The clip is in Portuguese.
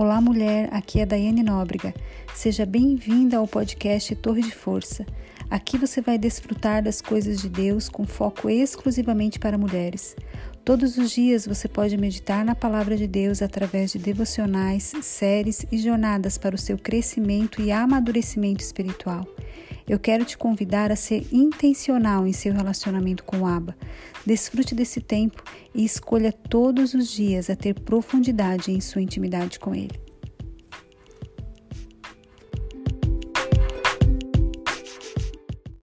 Olá, mulher. Aqui é Daiane Nóbrega. Seja bem-vinda ao podcast Torre de Força. Aqui você vai desfrutar das coisas de Deus com foco exclusivamente para mulheres. Todos os dias você pode meditar na palavra de Deus através de devocionais, séries e jornadas para o seu crescimento e amadurecimento espiritual. Eu quero te convidar a ser intencional em seu relacionamento com o Abba. Desfrute desse tempo e escolha todos os dias a ter profundidade em sua intimidade com Ele.